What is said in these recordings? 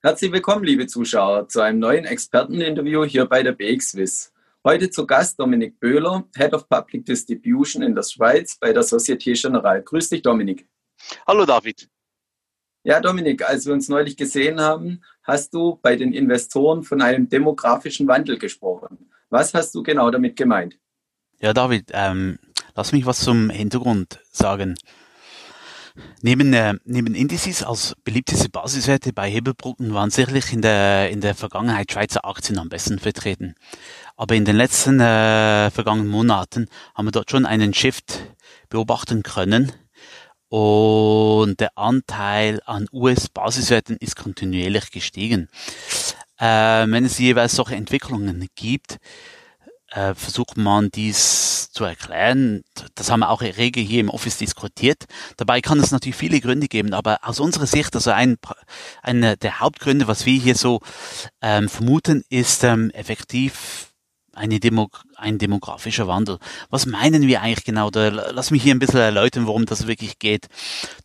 Herzlich willkommen, liebe Zuschauer, zu einem neuen Experteninterview hier bei der BXWIS. Heute zu Gast Dominik Böhler, Head of Public Distribution in der Schweiz bei der Société Générale. Grüß dich, Dominik. Hallo, David. Ja, Dominik, als wir uns neulich gesehen haben, hast du bei den Investoren von einem demografischen Wandel gesprochen. Was hast du genau damit gemeint? Ja, David, ähm, lass mich was zum Hintergrund sagen. Neben, äh, neben Indices als beliebteste Basiswerte bei Hebelbrücken waren sicherlich in der, in der Vergangenheit Schweizer Aktien am besten vertreten. Aber in den letzten äh, vergangenen Monaten haben wir dort schon einen Shift beobachten können. Und der Anteil an US-Basiswerten ist kontinuierlich gestiegen. Äh, wenn es jeweils solche Entwicklungen gibt, äh, versucht man dies zu erklären. Das haben wir auch rege hier im Office diskutiert. Dabei kann es natürlich viele Gründe geben, aber aus unserer Sicht, also ein, einer der Hauptgründe, was wir hier so ähm, vermuten, ist ähm, effektiv eine Demo, ein demografischer Wandel. Was meinen wir eigentlich genau? Da, lass mich hier ein bisschen erläutern, worum das wirklich geht.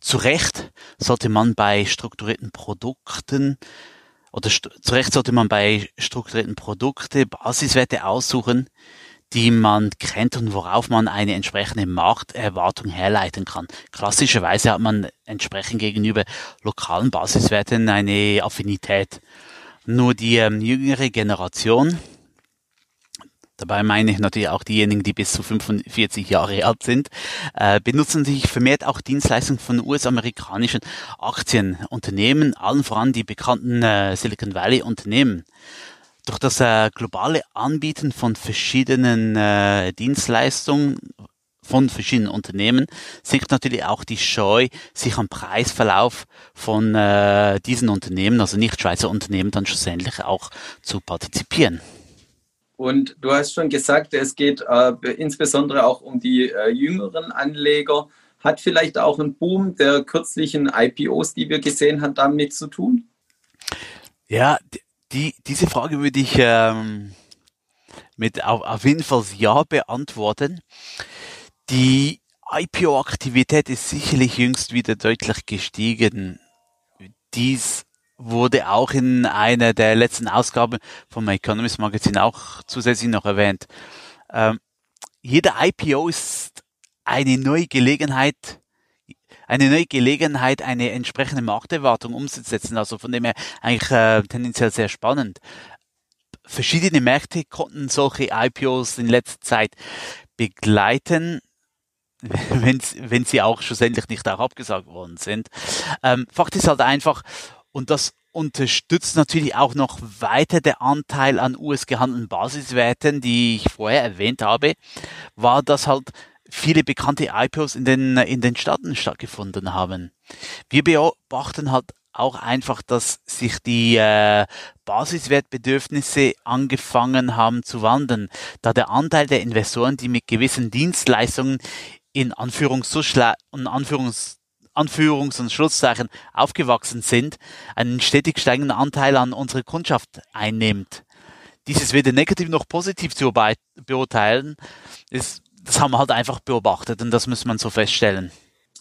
Zu Recht sollte man bei strukturierten Produkten oder zu Recht sollte man bei strukturierten Produkte Basiswerte aussuchen, die man kennt und worauf man eine entsprechende Markterwartung herleiten kann. Klassischerweise hat man entsprechend gegenüber lokalen Basiswerten eine Affinität. Nur die ähm, jüngere Generation, dabei meine ich natürlich auch diejenigen, die bis zu 45 Jahre alt sind, äh, benutzen sich vermehrt auch Dienstleistungen von US-amerikanischen Aktienunternehmen, allen voran die bekannten äh, Silicon Valley Unternehmen. Durch das äh, globale Anbieten von verschiedenen äh, Dienstleistungen von verschiedenen Unternehmen sinkt natürlich auch die Scheu, sich am Preisverlauf von äh, diesen Unternehmen, also nicht Schweizer Unternehmen, dann schlussendlich auch zu partizipieren. Und du hast schon gesagt, es geht äh, insbesondere auch um die äh, jüngeren Anleger. Hat vielleicht auch ein Boom der kürzlichen IPOs, die wir gesehen haben, damit zu tun? Ja, die, diese Frage würde ich ähm, mit auf, auf jeden Fall Ja beantworten. Die IPO-Aktivität ist sicherlich jüngst wieder deutlich gestiegen. Dies wurde auch in einer der letzten Ausgaben vom Economist Magazin auch zusätzlich noch erwähnt. Ähm, jeder IPO ist eine neue Gelegenheit, eine neue Gelegenheit, eine entsprechende Markterwartung umzusetzen. Also von dem her eigentlich äh, tendenziell sehr spannend. Verschiedene Märkte konnten solche IPOs in letzter Zeit begleiten, wenn, sie auch schlussendlich nicht auch abgesagt worden sind. Ähm, Fakt ist halt einfach, und das unterstützt natürlich auch noch weiter der Anteil an US gehandelten Basiswerten, die ich vorher erwähnt habe, war, dass halt viele bekannte IPOs in den, in den Staaten stattgefunden haben. Wir beobachten halt auch einfach, dass sich die äh, Basiswertbedürfnisse angefangen haben zu wandeln, da der Anteil der Investoren, die mit gewissen Dienstleistungen in Anführungs und Anführungs Anführungs- und Schlusszeichen aufgewachsen sind, einen stetig steigenden Anteil an unserer Kundschaft einnimmt. Dieses weder negativ noch positiv zu beurteilen, ist, das haben wir halt einfach beobachtet und das muss man so feststellen.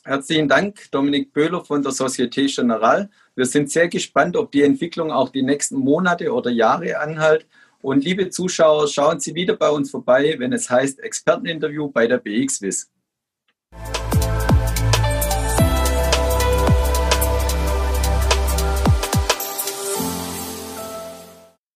Herzlichen Dank, Dominik Böhler von der Société Générale. Wir sind sehr gespannt, ob die Entwicklung auch die nächsten Monate oder Jahre anhält. Und liebe Zuschauer, schauen Sie wieder bei uns vorbei, wenn es heißt Experteninterview bei der BXWIS.